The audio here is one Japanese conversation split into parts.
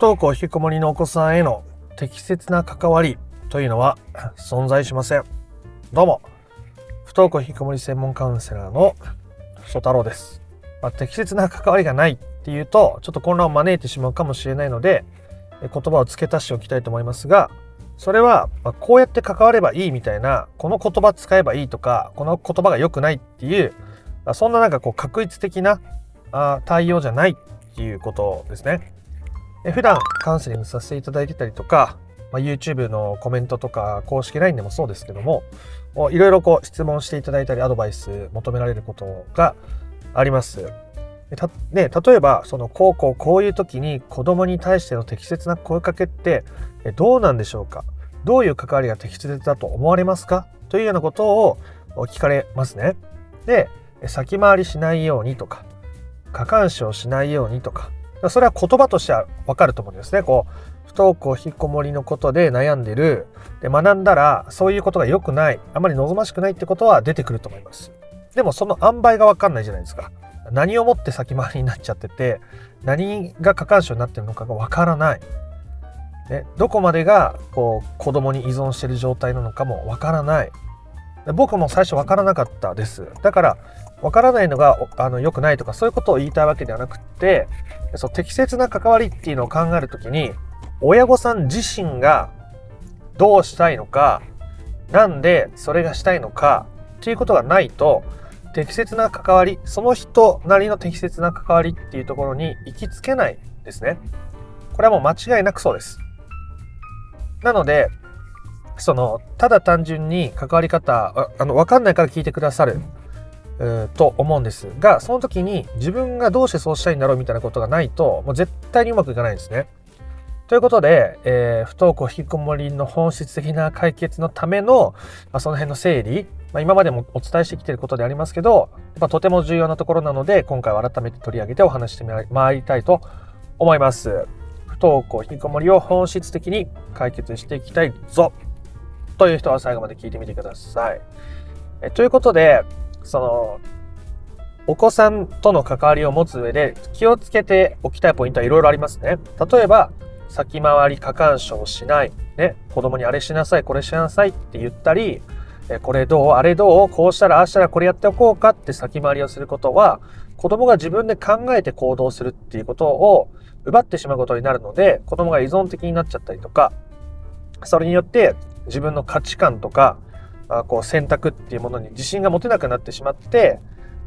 登校引きこもりのお子さんへの適切な関わりというのは存在しません。どうも、不登校引きこもり専門カウンセラーの曽太郎です。まあ、適切な関わりがないっていうと、ちょっと混乱を招いてしまうかもしれないので、言葉を付け足しておきたいと思いますが、それは、まこうやって関わればいいみたいな、この言葉使えばいいとか、この言葉が良くないっていう、そんななんかこう確一的なあ対応じゃないっていうことですね。普段カウンセリングさせていただいてたりとか、まあ、YouTube のコメントとか公式 LINE でもそうですけどもいろいろこう質問していただいたりアドバイス求められることがあります。たね、例えばそのこうこうこういう時に子供に対しての適切な声かけってどうなんでしょうか？どういう関わりが適切だと思われますか？というようなことを聞かれますね。で先回りしないようにとか過干渉しないようにとかそれは言葉としてはわかると思うんですね。こう不登校引きこもりのことで悩んでる。で学んだらそういうことが良くない。あまり望ましくないってことは出てくると思います。でもその塩梅が分かんないじゃないですか。何をもって先回りになっちゃってて何が過干渉になってるのかが分からない、ね、どこまでがこう子供に依存してる状態なのかも分からない。僕も最初分からなかったです。だから分からないのがあの良くないとかそういうことを言いたいわけではなくってそう適切な関わりっていうのを考えるときに親御さん自身がどうしたいのかなんでそれがしたいのかっていうことがないと適切な関わりその人なりの適切な関わりっていうところに行きつけないですね。これはもう間違いなくそうです。なのでそのただ単純に関わり方あの分かんないから聞いてくださる。と思うんですがその時に自分がどうしてそうしたいんだろうみたいなことがないともう絶対にうまくいかないんですねということで、えー、不登校引きこもりの本質的な解決のための、まあ、その辺の整理、まあ、今までもお伝えしてきていることでありますけど、やっぱとても重要なところなので、今回は改めて取り上げてお話してまいりたいと思います。不登校引きこもりを本質的に解決していきたいぞという人は最後まで聞いてみてください。えということで、その、お子さんとの関わりを持つ上で気をつけておきたいポイントはいろいろありますね。例えば、先回り過干渉しない、ね、子供にあれしなさい、これしなさいって言ったり、これどうあれどうこうしたらああしたらこれやっておこうかって先回りをすることは、子供が自分で考えて行動するっていうことを奪ってしまうことになるので、子供が依存的になっちゃったりとか、それによって自分の価値観とか、あこう選択っていうものに自信が持てなくなってしまって、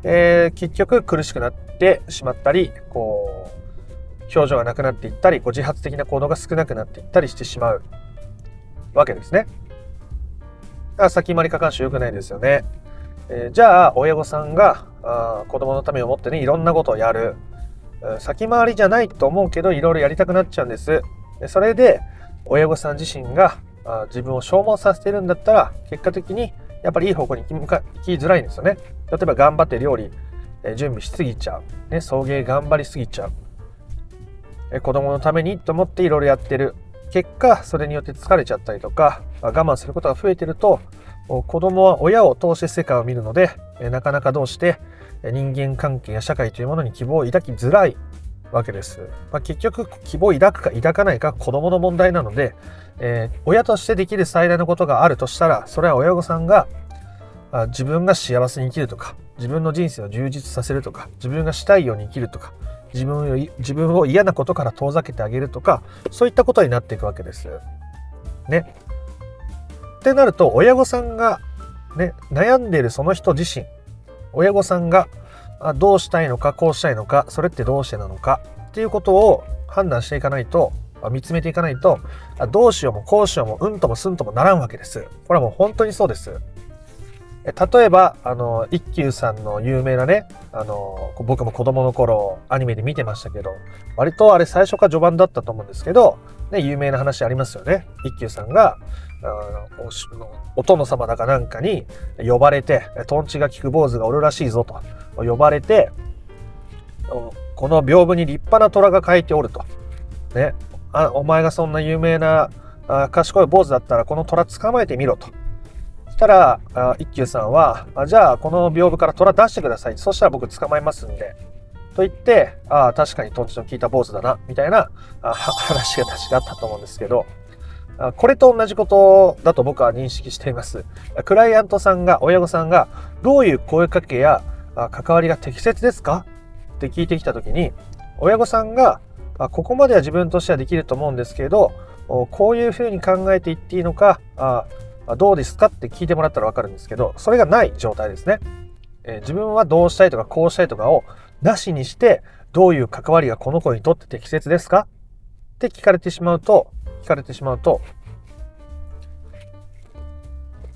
えー、結局苦しくなってしまったり、こう、表情がなくなっていったりこう自発的な行動が少なくなっていったりしてしまうわけですね。だから先回り過干渉良くないですよね。えー、じゃあ親御さんがあ子供のためを思ってねいろんなことをやる。先回りじゃないと思うけどいろいろやりたくなっちゃうんです。でそれで親御さん自身があ自分を消耗させてるんだったら結果的にやっぱりいい方向に行きづらいんですよね。例えば頑張って料理、え準備しすぎちゃう。ね、送迎頑張りすぎちゃう。子供のためにと思っていろいろやってる結果それによって疲れちゃったりとか我慢することが増えてると子供は親を通して世界を見るのでなかなかどうして人間関係や社会というものに希望を抱きづらいわけです、まあ、結局希望を抱くか抱かないか子供の問題なので、えー、親としてできる最大のことがあるとしたらそれは親御さんが自分が幸せに生きるとか自分の人生を充実させるとか自分がしたいように生きるとか自分を自分を嫌なことから遠ざけてあげるとかそういったことになっていくわけです。ね。ってなると親御さんが、ね、悩んでいるその人自身親御さんがどうしたいのかこうしたいのかそれってどうしてなのかっていうことを判断していかないと見つめていかないとどうしようもこうしようもうんともすんともならんわけです。これはもう本当にそうです。例えば、あの、一休さんの有名なね、あの、僕も子供の頃アニメで見てましたけど、割とあれ最初か序盤だったと思うんですけど、ね、有名な話ありますよね。一休さんが、お殿様だかなんかに呼ばれて、トンチが効く坊主がおるらしいぞと呼ばれて、この屏風に立派な虎が書いておると。ね、あお前がそんな有名なあ賢い坊主だったらこの虎捕まえてみろと。したらあ、一休さんは、あじゃあこの屏風から虎出してください。そしたら僕捕まえますんで、と言って、ああ、確かにトンチの効いた坊主だな、みたいなあ話が確かあったと思うんですけど、これと同じことだと僕は認識しています。クライアントさんが、親御さんが、どういう声かけや関わりが適切ですか？って聞いてきたときに、親御さんが、ここまでは自分としてはできると思うんですけど、こういうふうに考えていっていいのか、どうですか？って聞いてもらったらわかるんですけど、それがない状態ですね。自分はどうしたいとかこうしたいとかをなしにして、どういう関わりがこの子にとって適切ですか？って聞かれてしまうと、聞かれてしまうと、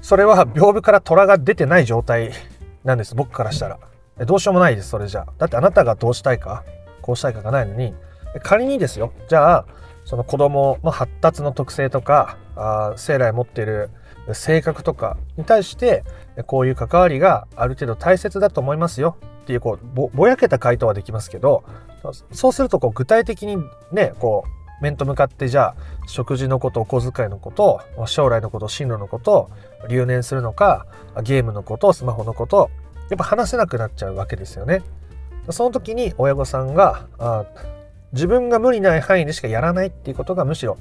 それは屏風から虎が出てない状態なんです、僕からしたら。どうしようもないです、それじゃあ。だってあなたがどうしたいか、こうしたいかがないのに、仮にですよ、じゃあ、その子供の発達の特性とか、あ生来持っている性格とかに対してこういう関わりがある程度大切だと思いますよっていうこうぼぼやけた回答はできますけどそうするとこう具体的にねこう面と向かってじゃあ食事のことお小遣いのこと将来のこと進路のこと留年するのかゲームのことスマホのことやっぱ話せなくなっちゃうわけですよね。その時に親御さんがあ自分が無理ない範囲でしかやらないっていうことがむしろ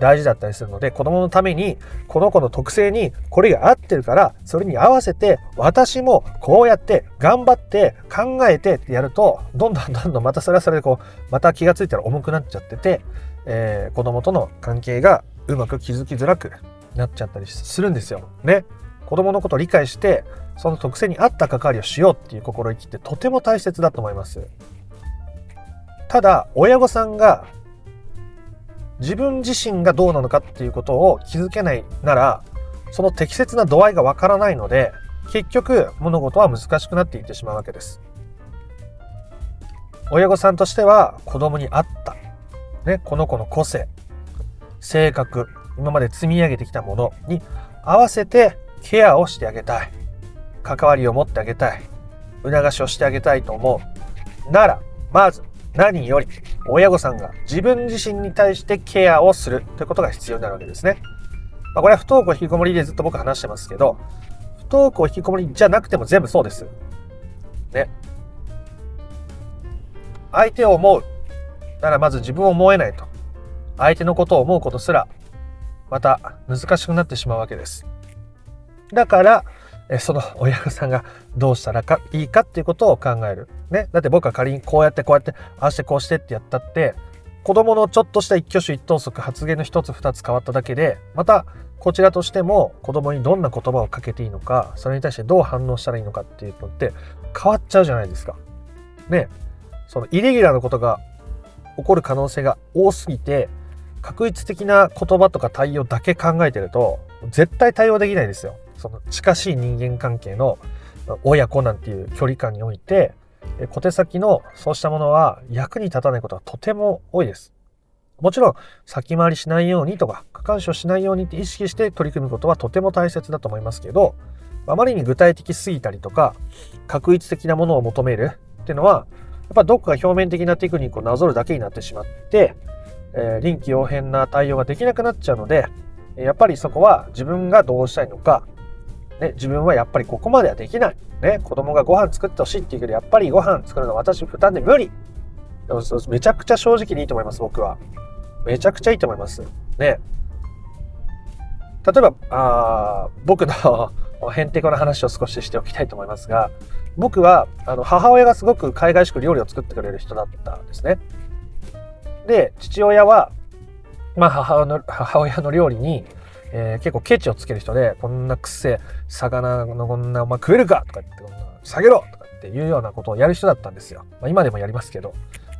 大事だったりするので子供のためにこの子の特性にこれが合ってるからそれに合わせて私もこうやって頑張って考えてってやるとどんどんどんどんまたそれはそれでこうまた気が付いたら重くなっちゃってて、えー、子供との関係がうまく築きづらくなっちゃったりするんですよ。ね。子供のことを理解してその特性に合った関わりをしようっていう心意気ってとても大切だと思います。ただ親御さんが自分自身がどうなのかっていうことを気づけないならその適切な度合いがわからないので結局物事は難しくなっていってしまうわけです親御さんとしては子供に合った、ね、この子の個性性格今まで積み上げてきたものに合わせてケアをしてあげたい関わりを持ってあげたい促しをしてあげたいと思うならまず何より親御さんが自分自身に対してケアをするということが必要になるわけですね。まあ、これは不登校引きこもりでずっと僕話してますけど、不登校引きこもりじゃなくても全部そうです。ね。相手を思うならまず自分を思えないと。相手のことを思うことすら、また難しくなってしまうわけです。だから、その親御さんがどうしたらかいいかっていうことを考える。ね。だって僕は仮にこうやってこうやって、ああしてこうしてってやったって、子供のちょっとした一挙手一投足発言の一つ二つ変わっただけで、またこちらとしても子供にどんな言葉をかけていいのか、それに対してどう反応したらいいのかっていうのって変わっちゃうじゃないですか。ね。そのイレギュラーなことが起こる可能性が多すぎて、確一的な言葉とか対応だけ考えてると、絶対対応できないですよ。その近しい人間関係の親子なんていう距離感において小手先のそうしたものは役に立たないことはとても多いです。もちろん先回りしないようにとか過干渉しないようにって意識して取り組むことはとても大切だと思いますけどあまりに具体的すぎたりとか確一的なものを求めるっていうのはやっぱどこか表面的なテクニックをなぞるだけになってしまって、えー、臨機応変な対応ができなくなっちゃうのでやっぱりそこは自分がどうしたいのかね、自分はやっぱりここまではできない。ね、子供がご飯作ってほしいって言うけど、やっぱりご飯作るのは私負担で無理。めちゃくちゃ正直にいいと思います、僕は。めちゃくちゃいいと思います。ね。例えば、あ僕のへんてこな話を少ししておきたいと思いますが、僕はあの母親がすごく海外式料理を作ってくれる人だったんですね。で、父親は、まあ母の母親の料理に、えー、結構ケチをつける人で、こんなくせ魚のこんな、お前食えるか？とか言って、こんな下げろとかっていうようなことをやる人だったんですよ。まあ、今でもやりますけど。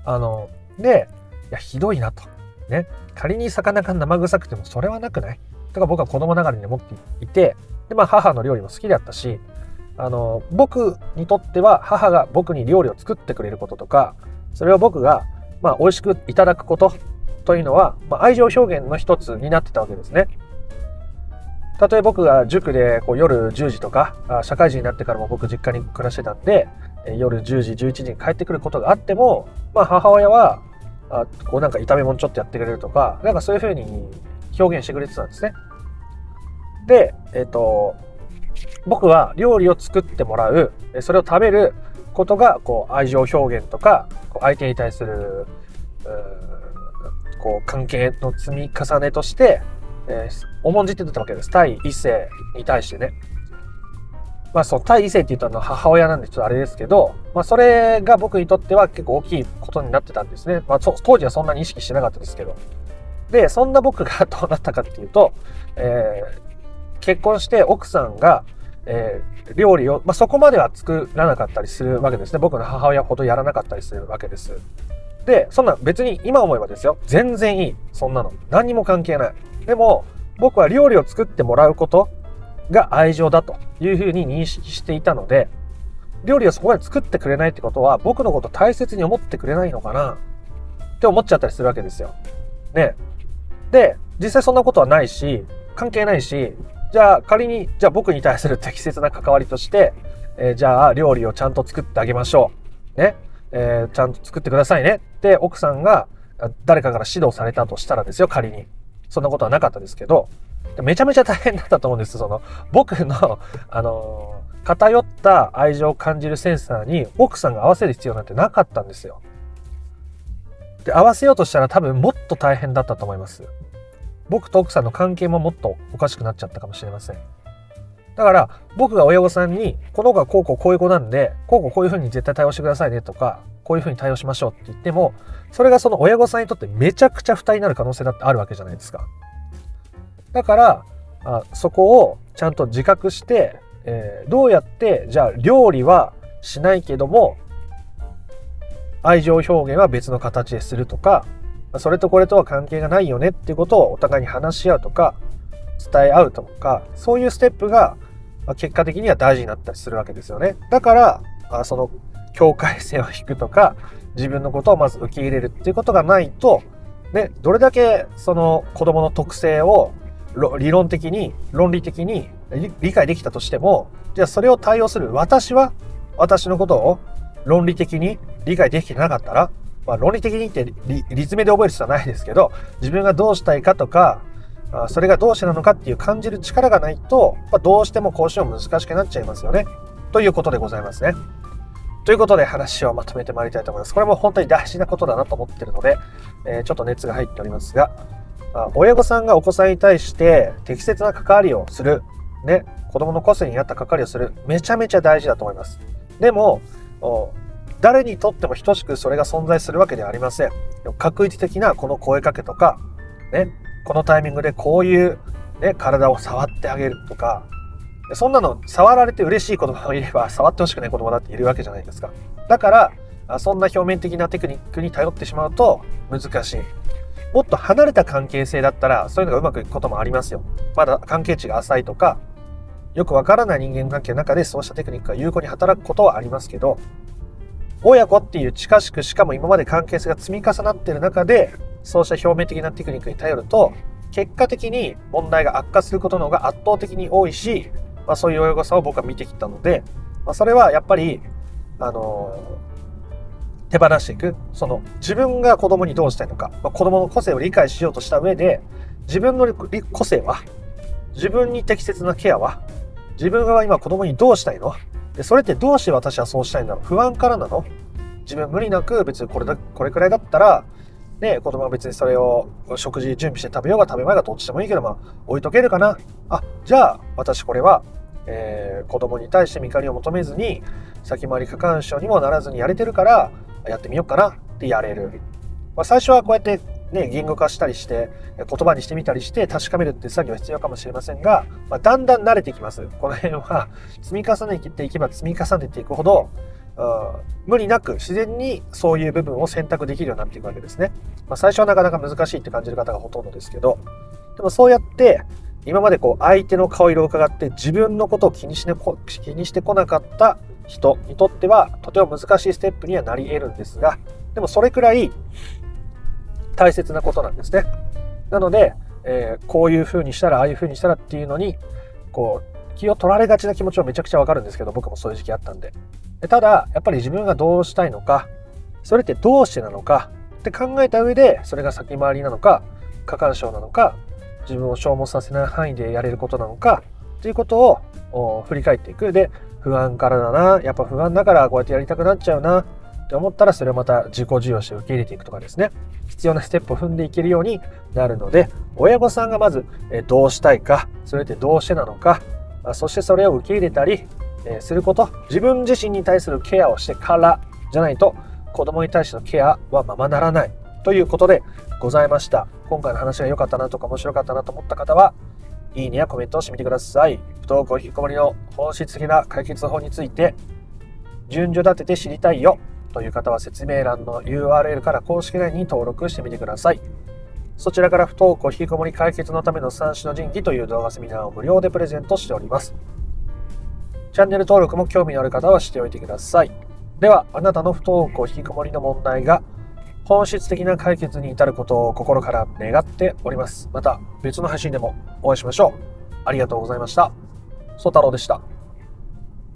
あの、で、いや、ひどいなと。ね。仮に魚が生臭くてもそれはなくない？とか僕は子供ながらに思っていて、で、まあ母の料理も好きだったし、あの、僕にとっては母が僕に料理を作ってくれることとか、それを僕が、まあ美味しくいただくことというのは、まあ、愛情表現の一つになってたわけですね。たとえ僕が塾でこう夜10時とか社会人になってからも僕実家に暮らしてたんで夜10時11時に帰ってくることがあっても、まあ、母親はあこうなんか炒め物ちょっとやってくれるとかなんかそういうふうに表現してくれてたんですね。で、えっ、と僕は料理を作ってもらうそれを食べることがこう愛情表現とか相手に対するこう関係の積み重ねとして、えー、重んじてたわけです対異性に対してね。まあそう対異性って言ったのは母親なんでちょっとあれですけど、まあそれが僕にとっては結構大きいことになってたんですね。まあ当時はそんなに意識してなかったですけど。で、そんな僕がどうなったかっていうと、えー、結婚して奥さんが、えー、料理を、まあ、そこまでは作らなかったりするわけですね。僕の母親ほどやらなかったりするわけです。で、そんな別に今思えばですよ。全然いい。そんなの。何にも関係ない。でも、僕は料理を作ってもらうことが愛情だというふうに認識していたので、料理をそこまで作ってくれないってことは、僕のこと大切に思ってくれないのかなって思っちゃったりするわけですよ。ね。で、実際そんなことはないし、関係ないし、じゃあ仮に、じゃあ僕に対する適切な関わりとして、えー、じゃあ料理をちゃんと作ってあげましょう。ね。えー、ちゃんと作ってくださいねって奥さんが誰かから指導されたとしたらですよ、仮に。そんなことはなかったですけど、めちゃめちゃ大変だったと思うんです。その、僕の、あのー、偏った愛情を感じるセンサーに奥さんが合わせる必要なんてなかったんですよ。で、合わせようとしたら多分もっと大変だったと思います。僕と奥さんの関係ももっとおかしくなっちゃったかもしれません。だから僕が親御さんにこの子はこうこうこういう子なんでこうこうこういうふうに絶対対応してくださいねとかこういうふうに対応しましょうって言ってもそれがその親御さんにとってめちゃくちゃ負担になる可能性だってあるわけじゃないですか。だからあそこをちゃんと自覚して、えー、どうやってじゃあ料理はしないけども愛情表現は別の形でするとかそれとこれとは関係がないよねっていうことをお互いに話し合うとか伝え合うとかそういうステップが結果的には大事になったりするわけですよね。だから、その境界線を引くとか、自分のことをまず受け入れるっていうことがないと、ね、どれだけその子供の特性を理論的に、論理的に理解できたとしても、じゃあそれを対応する私は、私のことを論理的に理解できてなかったら、まあ、論理的にって立命で覚える必要はないですけど、自分がどうしたいかとか、それがどうしてなのかっていう感じる力がないと、まあ、どうしても交渉難しくなっちゃいますよね。ということでございますね。ということで話をまとめてまいりたいと思います。これも本当に大事なことだなと思ってるので、えー、ちょっと熱が入っておりますが、親御さんがお子さんに対して適切な関わりをする、ね、子供の個性に合った関わりをする、めちゃめちゃ大事だと思います。でも、誰にとっても等しくそれが存在するわけではありません。確一的なこの声かけとか、ね、このタイミングでこういう、ね、体を触ってあげるとか、そんなの触られて嬉しい子供がいれば触ってほしくない子供だっているわけじゃないですか。だから、そんな表面的なテクニックに頼ってしまうと難しい。もっと離れた関係性だったらそういうのがうまくいくこともありますよ。まだ関係値が浅いとか、よくわからない人間関係の中でそうしたテクニックが有効に働くことはありますけど、親子っていう近しくしかも今まで関係性が積み重なってる中でそうした表面的なテクニックに頼ると、結果的に問題が悪化することの方が圧倒的に多いし、まあ、そういう親御さんを僕は見てきたので、まあ、それはやっぱり、あのー、手放していく。その、自分が子供にどうしたいのか、まあ、子供の個性を理解しようとした上で、自分の個性は、自分に適切なケアは、自分が今子供にどうしたいので、それってどうして私はそうしたいんだろう？不安からなの？自分無理なく別にこれだ、これくらいだったら、ね、子供は別にそれを食事準備して食べようが食べまいがどっちでもいいけど、まあ、置いとけるかな？あ、じゃあ、私これは、えー、子供に対して見返りを求めずに、先回り過干渉にもならずにやれてるから、やってみようかなってやれる。まあ、最初はこうやってね、言語化したりして、言葉にしてみたりして確かめるって作業は必要かもしれませんが、まあ、だんだん慣れてきます。この辺は積み重ねていけば積み重ねていくほど、無理なく自然にそういう部分を選択できるようになっていくわけですね。まあ、最初はなかなか難しいって感じる方がほとんどですけど、でもそうやって今までこう相手の顔色を伺って自分のことを気にし,、ね、気にしてこなかった人にとってはとても難しいステップにはなり得るんですが、でもそれくらい大切なことなんですね。なので、えー、こういう風にしたらああいう風にしたらっていうのにこう気を取られがちな気持ちはめちゃくちゃわかるんですけど僕もそういう時期あったんでただ、やっぱり自分がどうしたいのか、それってどうしてなのかって考えた上で、それが先回りなのか、過干渉なのか、自分を消耗させない範囲でやれることなのか、ということを振り返っていく。で、不安からだなやっぱ不安だからこうやってやりたくなっちゃうなって思ったらそれをまた自己授与して受け入れていくとかですね。必要なステップを踏んでいけるようになるので親御さんがまずどうしたいかそれってどうしてなのかそしてそれを受け入れたりすること。自分自身に対するケアをしてからじゃないと子供に対してのケアはままならない。ということでございました。今回の話が良かったなとか面白かったなと思った方はいいねやコメントをしてみてください。不登校引きこもりの本質的な解決法について順序立てて知りたいよ。という方は説明欄の URL から公式 LINE に登録してみてくださいそちらから不登校引きこもり解決のための三種の神器という動画セミナーを無料でプレゼントしておりますチャンネル登録も興味のある方はしておいてくださいではあなたの不登校引きこもりの問題が本質的な解決に至ることを心から願っております。また別の配信でもお会いしましょう。ありがとうございました。ソ太郎でした。